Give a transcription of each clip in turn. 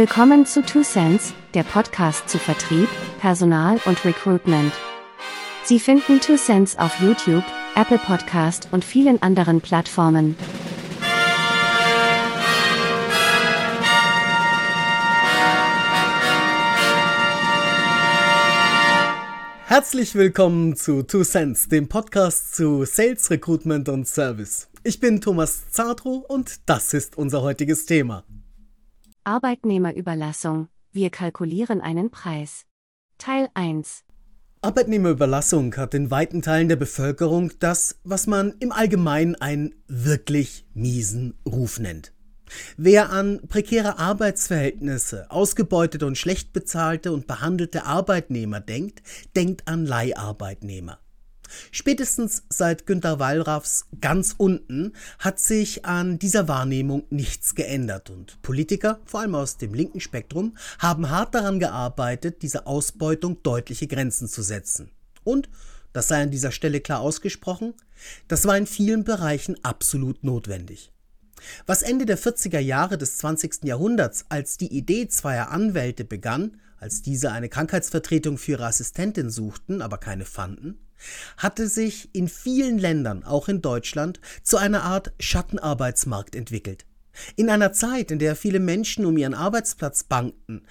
Willkommen zu Two Cents, der Podcast zu Vertrieb, Personal und Recruitment. Sie finden Two Cents auf YouTube, Apple Podcast und vielen anderen Plattformen. Herzlich willkommen zu Two Cents, dem Podcast zu Sales, Recruitment und Service. Ich bin Thomas Zartro und das ist unser heutiges Thema. Arbeitnehmerüberlassung. Wir kalkulieren einen Preis. Teil 1. Arbeitnehmerüberlassung hat in weiten Teilen der Bevölkerung das, was man im Allgemeinen einen wirklich miesen Ruf nennt. Wer an prekäre Arbeitsverhältnisse, ausgebeutete und schlecht bezahlte und behandelte Arbeitnehmer denkt, denkt an Leiharbeitnehmer. Spätestens seit Günter Wallraffs ganz unten hat sich an dieser Wahrnehmung nichts geändert und Politiker, vor allem aus dem linken Spektrum, haben hart daran gearbeitet, dieser Ausbeutung deutliche Grenzen zu setzen. Und, das sei an dieser Stelle klar ausgesprochen, das war in vielen Bereichen absolut notwendig. Was Ende der 40er Jahre des 20. Jahrhunderts als die Idee zweier Anwälte begann, als diese eine Krankheitsvertretung für ihre Assistentin suchten, aber keine fanden, hatte sich in vielen Ländern, auch in Deutschland, zu einer Art Schattenarbeitsmarkt entwickelt. In einer Zeit, in der viele Menschen um ihren Arbeitsplatz bangten,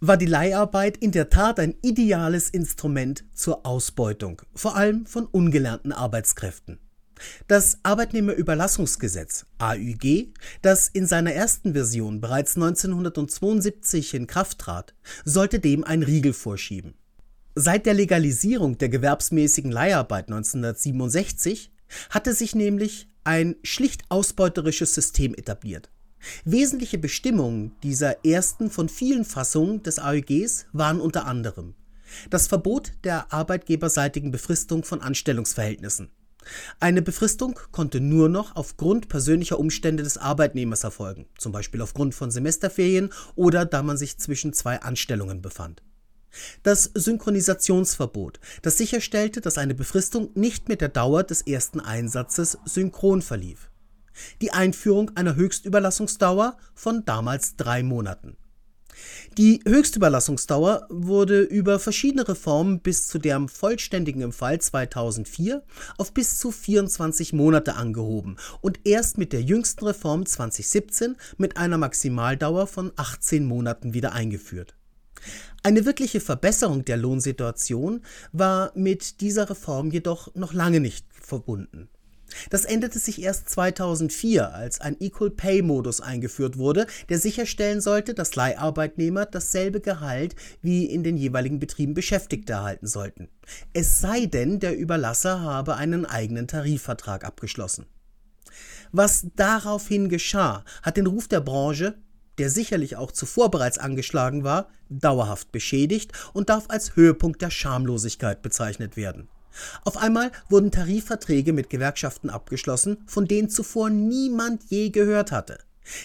war die Leiharbeit in der Tat ein ideales Instrument zur Ausbeutung, vor allem von ungelernten Arbeitskräften. Das Arbeitnehmerüberlassungsgesetz AÜG, das in seiner ersten Version bereits 1972 in Kraft trat, sollte dem ein Riegel vorschieben. Seit der Legalisierung der gewerbsmäßigen Leiharbeit 1967 hatte sich nämlich ein schlicht ausbeuterisches System etabliert. Wesentliche Bestimmungen dieser ersten von vielen Fassungen des AÜGs waren unter anderem das Verbot der arbeitgeberseitigen Befristung von Anstellungsverhältnissen. Eine Befristung konnte nur noch aufgrund persönlicher Umstände des Arbeitnehmers erfolgen, zum Beispiel aufgrund von Semesterferien oder da man sich zwischen zwei Anstellungen befand. Das Synchronisationsverbot, das sicherstellte, dass eine Befristung nicht mit der Dauer des ersten Einsatzes synchron verlief. Die Einführung einer Höchstüberlassungsdauer von damals drei Monaten. Die Höchstüberlassungsdauer wurde über verschiedene Reformen bis zu deren vollständigen im Fall 2004 auf bis zu 24 Monate angehoben und erst mit der jüngsten Reform 2017 mit einer Maximaldauer von 18 Monaten wieder eingeführt. Eine wirkliche Verbesserung der Lohnsituation war mit dieser Reform jedoch noch lange nicht verbunden. Das änderte sich erst 2004, als ein Equal Pay Modus eingeführt wurde, der sicherstellen sollte, dass Leiharbeitnehmer dasselbe Gehalt wie in den jeweiligen Betrieben Beschäftigte erhalten sollten. Es sei denn, der Überlasser habe einen eigenen Tarifvertrag abgeschlossen. Was daraufhin geschah, hat den Ruf der Branche der sicherlich auch zuvor bereits angeschlagen war, dauerhaft beschädigt und darf als Höhepunkt der Schamlosigkeit bezeichnet werden. Auf einmal wurden Tarifverträge mit Gewerkschaften abgeschlossen, von denen zuvor niemand je gehört hatte.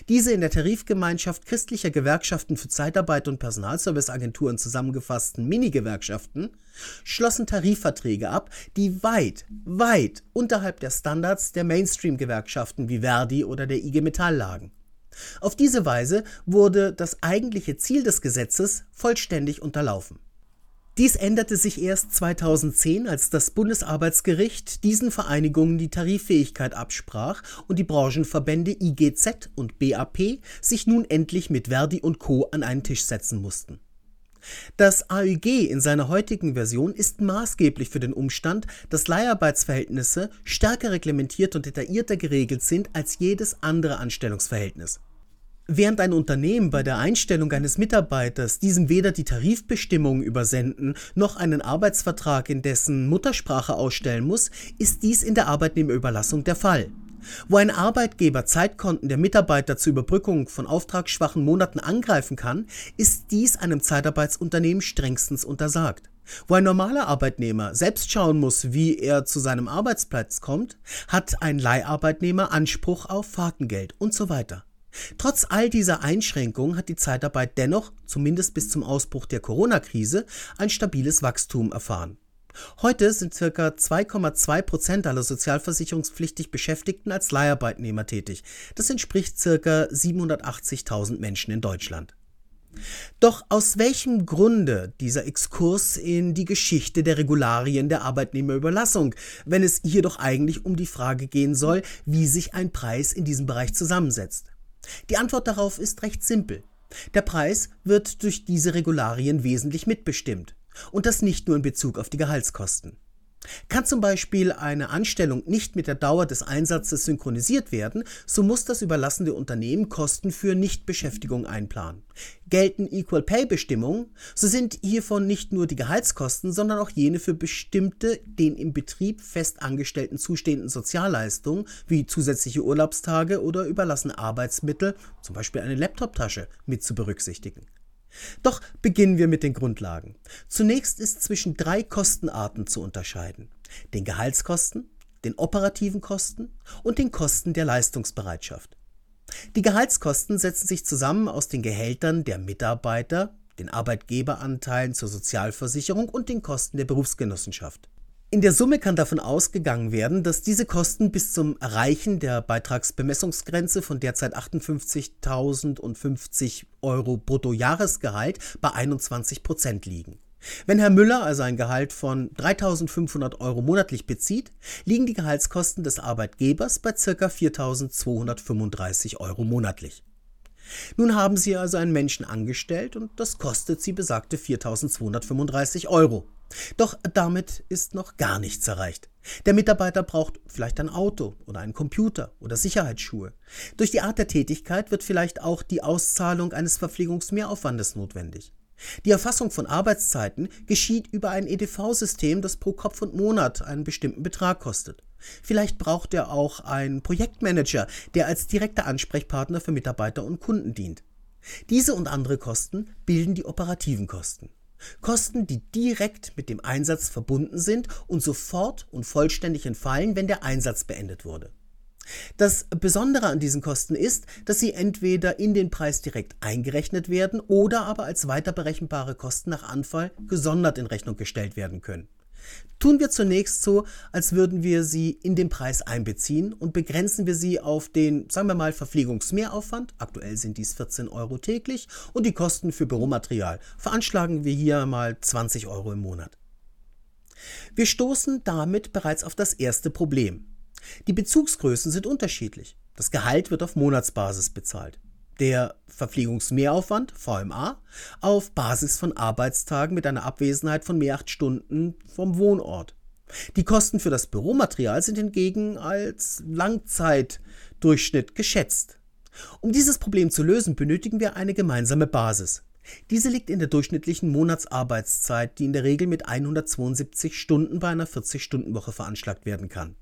Diese in der Tarifgemeinschaft christlicher Gewerkschaften für Zeitarbeit und Personalserviceagenturen zusammengefassten Mini-Gewerkschaften schlossen Tarifverträge ab, die weit, weit unterhalb der Standards der Mainstream-Gewerkschaften wie Verdi oder der IG Metall lagen. Auf diese Weise wurde das eigentliche Ziel des Gesetzes vollständig unterlaufen. Dies änderte sich erst 2010, als das Bundesarbeitsgericht diesen Vereinigungen die Tariffähigkeit absprach und die Branchenverbände IGZ und BAP sich nun endlich mit Verdi und Co. an einen Tisch setzen mussten. Das AÜG in seiner heutigen Version ist maßgeblich für den Umstand, dass Leiharbeitsverhältnisse stärker reglementiert und detaillierter geregelt sind als jedes andere Anstellungsverhältnis. Während ein Unternehmen bei der Einstellung eines Mitarbeiters diesem weder die Tarifbestimmungen übersenden noch einen Arbeitsvertrag in dessen Muttersprache ausstellen muss, ist dies in der Arbeitnehmerüberlassung der Fall. Wo ein Arbeitgeber Zeitkonten der Mitarbeiter zur Überbrückung von auftragsschwachen Monaten angreifen kann, ist dies einem Zeitarbeitsunternehmen strengstens untersagt. Wo ein normaler Arbeitnehmer selbst schauen muss, wie er zu seinem Arbeitsplatz kommt, hat ein Leiharbeitnehmer Anspruch auf Fahrtengeld und so weiter. Trotz all dieser Einschränkungen hat die Zeitarbeit dennoch, zumindest bis zum Ausbruch der Corona-Krise, ein stabiles Wachstum erfahren. Heute sind ca. 2,2 Prozent aller sozialversicherungspflichtig Beschäftigten als Leiharbeitnehmer tätig. Das entspricht ca. 780.000 Menschen in Deutschland. Doch aus welchem Grunde dieser Exkurs in die Geschichte der Regularien der Arbeitnehmerüberlassung, wenn es hier doch eigentlich um die Frage gehen soll, wie sich ein Preis in diesem Bereich zusammensetzt? Die Antwort darauf ist recht simpel. Der Preis wird durch diese Regularien wesentlich mitbestimmt. Und das nicht nur in Bezug auf die Gehaltskosten. Kann zum Beispiel eine Anstellung nicht mit der Dauer des Einsatzes synchronisiert werden, so muss das überlassende Unternehmen Kosten für Nichtbeschäftigung einplanen. Gelten Equal Pay Bestimmungen, so sind hiervon nicht nur die Gehaltskosten, sondern auch jene für bestimmte den im Betrieb fest angestellten zustehenden Sozialleistungen wie zusätzliche Urlaubstage oder überlassene Arbeitsmittel, zum Beispiel eine Laptoptasche, mit zu berücksichtigen. Doch beginnen wir mit den Grundlagen. Zunächst ist zwischen drei Kostenarten zu unterscheiden. Den Gehaltskosten, den operativen Kosten und den Kosten der Leistungsbereitschaft. Die Gehaltskosten setzen sich zusammen aus den Gehältern der Mitarbeiter, den Arbeitgeberanteilen zur Sozialversicherung und den Kosten der Berufsgenossenschaft. In der Summe kann davon ausgegangen werden, dass diese Kosten bis zum Erreichen der Beitragsbemessungsgrenze von derzeit 58.050 Euro Bruttojahresgehalt bei 21 Prozent liegen. Wenn Herr Müller also ein Gehalt von 3.500 Euro monatlich bezieht, liegen die Gehaltskosten des Arbeitgebers bei ca. 4.235 Euro monatlich. Nun haben Sie also einen Menschen angestellt und das kostet Sie besagte 4.235 Euro. Doch damit ist noch gar nichts erreicht. Der Mitarbeiter braucht vielleicht ein Auto oder einen Computer oder Sicherheitsschuhe. Durch die Art der Tätigkeit wird vielleicht auch die Auszahlung eines Verpflegungsmehraufwandes notwendig. Die Erfassung von Arbeitszeiten geschieht über ein EDV-System, das pro Kopf und Monat einen bestimmten Betrag kostet. Vielleicht braucht er auch einen Projektmanager, der als direkter Ansprechpartner für Mitarbeiter und Kunden dient. Diese und andere Kosten bilden die operativen Kosten. Kosten, die direkt mit dem Einsatz verbunden sind und sofort und vollständig entfallen, wenn der Einsatz beendet wurde. Das Besondere an diesen Kosten ist, dass sie entweder in den Preis direkt eingerechnet werden oder aber als weiter berechenbare Kosten nach Anfall gesondert in Rechnung gestellt werden können. Tun wir zunächst so, als würden wir sie in den Preis einbeziehen und begrenzen wir sie auf den, sagen wir mal, Verpflegungsmehraufwand, aktuell sind dies 14 Euro täglich, und die Kosten für Büromaterial, veranschlagen wir hier mal 20 Euro im Monat. Wir stoßen damit bereits auf das erste Problem. Die Bezugsgrößen sind unterschiedlich. Das Gehalt wird auf Monatsbasis bezahlt der Verpflegungsmehraufwand, VMA, auf Basis von Arbeitstagen mit einer Abwesenheit von mehr acht Stunden vom Wohnort. Die Kosten für das Büromaterial sind hingegen als Langzeitdurchschnitt geschätzt. Um dieses Problem zu lösen, benötigen wir eine gemeinsame Basis. Diese liegt in der durchschnittlichen Monatsarbeitszeit, die in der Regel mit 172 Stunden bei einer 40-Stunden-Woche veranschlagt werden kann.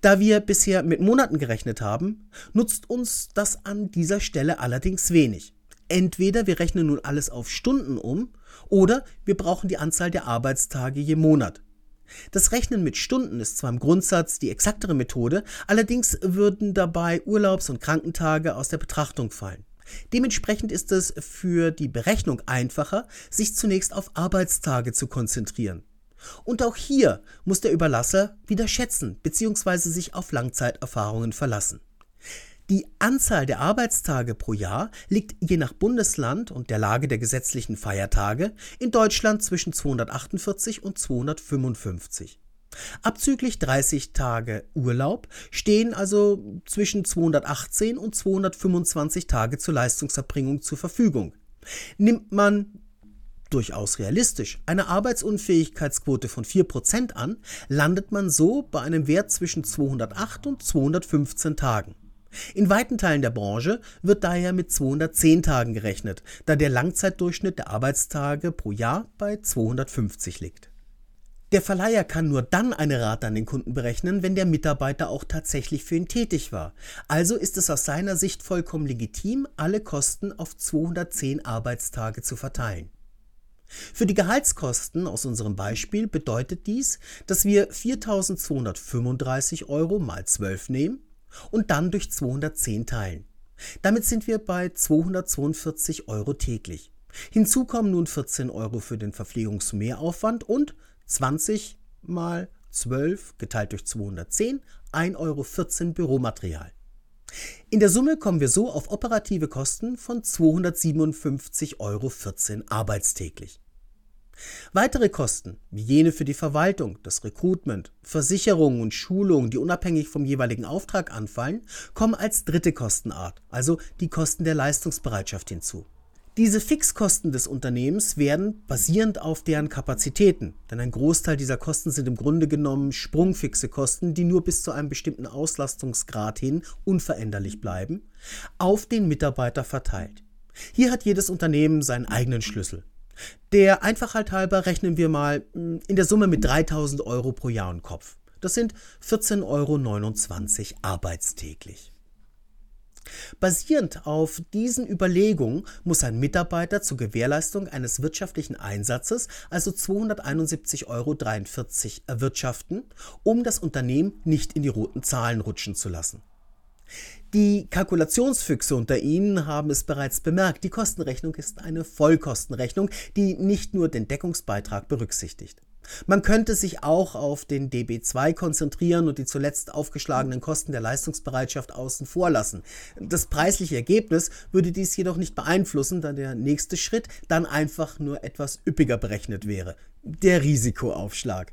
Da wir bisher mit Monaten gerechnet haben, nutzt uns das an dieser Stelle allerdings wenig. Entweder wir rechnen nun alles auf Stunden um oder wir brauchen die Anzahl der Arbeitstage je Monat. Das Rechnen mit Stunden ist zwar im Grundsatz die exaktere Methode, allerdings würden dabei Urlaubs- und Krankentage aus der Betrachtung fallen. Dementsprechend ist es für die Berechnung einfacher, sich zunächst auf Arbeitstage zu konzentrieren. Und auch hier muss der Überlasser wieder schätzen bzw. sich auf Langzeiterfahrungen verlassen. Die Anzahl der Arbeitstage pro Jahr liegt je nach Bundesland und der Lage der gesetzlichen Feiertage in Deutschland zwischen 248 und 255. Abzüglich 30 Tage Urlaub stehen also zwischen 218 und 225 Tage zur Leistungserbringung zur Verfügung. Nimmt man durchaus realistisch, eine Arbeitsunfähigkeitsquote von 4% an, landet man so bei einem Wert zwischen 208 und 215 Tagen. In weiten Teilen der Branche wird daher mit 210 Tagen gerechnet, da der Langzeitdurchschnitt der Arbeitstage pro Jahr bei 250 liegt. Der Verleiher kann nur dann eine Rate an den Kunden berechnen, wenn der Mitarbeiter auch tatsächlich für ihn tätig war. Also ist es aus seiner Sicht vollkommen legitim, alle Kosten auf 210 Arbeitstage zu verteilen. Für die Gehaltskosten aus unserem Beispiel bedeutet dies, dass wir 4.235 Euro mal 12 nehmen und dann durch 210 teilen. Damit sind wir bei 242 Euro täglich. Hinzu kommen nun 14 Euro für den Verpflegungsmehraufwand und 20 mal 12 geteilt durch 210, 1,14 Euro Büromaterial. In der Summe kommen wir so auf operative Kosten von 257,14 Euro arbeitstäglich. Weitere Kosten, wie jene für die Verwaltung, das Recruitment, Versicherungen und Schulungen, die unabhängig vom jeweiligen Auftrag anfallen, kommen als dritte Kostenart, also die Kosten der Leistungsbereitschaft hinzu. Diese Fixkosten des Unternehmens werden basierend auf deren Kapazitäten, denn ein Großteil dieser Kosten sind im Grunde genommen sprungfixe Kosten, die nur bis zu einem bestimmten Auslastungsgrad hin unveränderlich bleiben, auf den Mitarbeiter verteilt. Hier hat jedes Unternehmen seinen eigenen Schlüssel. Der Einfachheit halber rechnen wir mal hm, in der Summe mit 3000 Euro pro Jahr und Kopf. Das sind 14,29 Euro arbeitstäglich. Basierend auf diesen Überlegungen muss ein Mitarbeiter zur Gewährleistung eines wirtschaftlichen Einsatzes also 271,43 Euro erwirtschaften, um das Unternehmen nicht in die roten Zahlen rutschen zu lassen. Die Kalkulationsfüchse unter Ihnen haben es bereits bemerkt, die Kostenrechnung ist eine Vollkostenrechnung, die nicht nur den Deckungsbeitrag berücksichtigt. Man könnte sich auch auf den DB2 konzentrieren und die zuletzt aufgeschlagenen Kosten der Leistungsbereitschaft außen vor lassen. Das preisliche Ergebnis würde dies jedoch nicht beeinflussen, da der nächste Schritt dann einfach nur etwas üppiger berechnet wäre. Der Risikoaufschlag.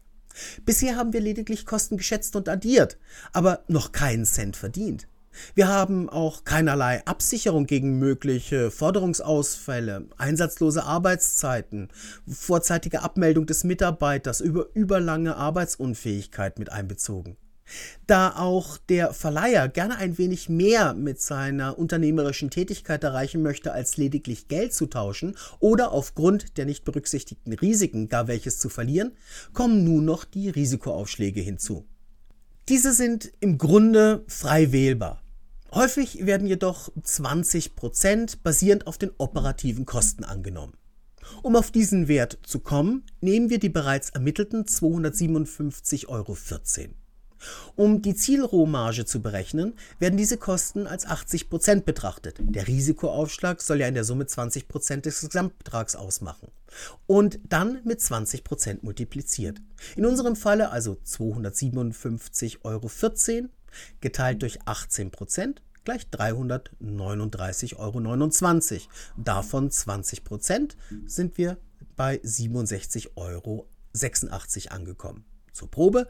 Bisher haben wir lediglich Kosten geschätzt und addiert, aber noch keinen Cent verdient. Wir haben auch keinerlei Absicherung gegen mögliche Forderungsausfälle, einsatzlose Arbeitszeiten, vorzeitige Abmeldung des Mitarbeiters über überlange Arbeitsunfähigkeit mit einbezogen. Da auch der Verleiher gerne ein wenig mehr mit seiner unternehmerischen Tätigkeit erreichen möchte, als lediglich Geld zu tauschen oder aufgrund der nicht berücksichtigten Risiken gar welches zu verlieren, kommen nun noch die Risikoaufschläge hinzu. Diese sind im Grunde frei wählbar. Häufig werden jedoch 20% basierend auf den operativen Kosten angenommen. Um auf diesen Wert zu kommen, nehmen wir die bereits ermittelten 257,14 Euro. Um die Zielrohmarge zu berechnen, werden diese Kosten als 80% betrachtet. Der Risikoaufschlag soll ja in der Summe 20% des Gesamtbetrags ausmachen. Und dann mit 20% multipliziert. In unserem Falle also 257,14 Euro geteilt durch 18% gleich 339,29 Euro. Davon 20% sind wir bei 67,86 Euro angekommen. Zur Probe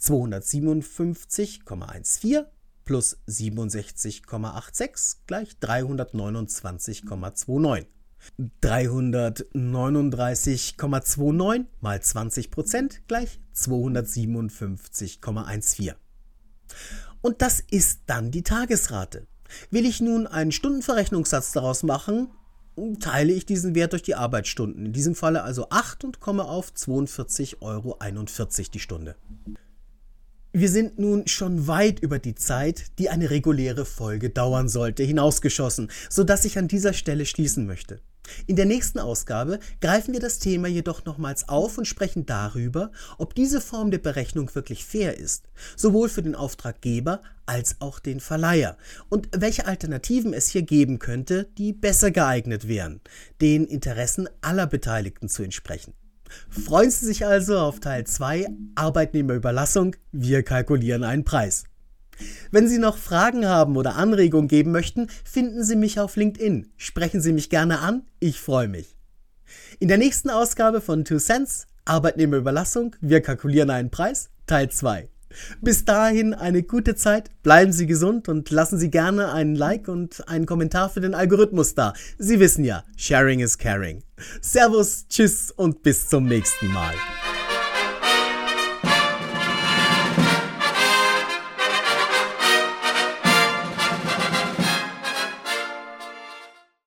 257,14 plus 67,86 gleich 329,29. 339,29 mal 20% gleich 257,14. Und das ist dann die Tagesrate. Will ich nun einen Stundenverrechnungssatz daraus machen, teile ich diesen Wert durch die Arbeitsstunden. In diesem Falle also 8 und komme auf 42,41 Euro die Stunde. Wir sind nun schon weit über die Zeit, die eine reguläre Folge dauern sollte, hinausgeschossen, sodass ich an dieser Stelle schließen möchte. In der nächsten Ausgabe greifen wir das Thema jedoch nochmals auf und sprechen darüber, ob diese Form der Berechnung wirklich fair ist, sowohl für den Auftraggeber als auch den Verleiher, und welche Alternativen es hier geben könnte, die besser geeignet wären, den Interessen aller Beteiligten zu entsprechen. Freuen Sie sich also auf Teil 2 Arbeitnehmerüberlassung, wir kalkulieren einen Preis. Wenn Sie noch Fragen haben oder Anregungen geben möchten, finden Sie mich auf LinkedIn. Sprechen Sie mich gerne an, ich freue mich. In der nächsten Ausgabe von Two Cents Arbeitnehmerüberlassung, wir kalkulieren einen Preis, Teil 2. Bis dahin eine gute Zeit, bleiben Sie gesund und lassen Sie gerne einen Like und einen Kommentar für den Algorithmus da. Sie wissen ja, Sharing is Caring. Servus, Tschüss und bis zum nächsten Mal.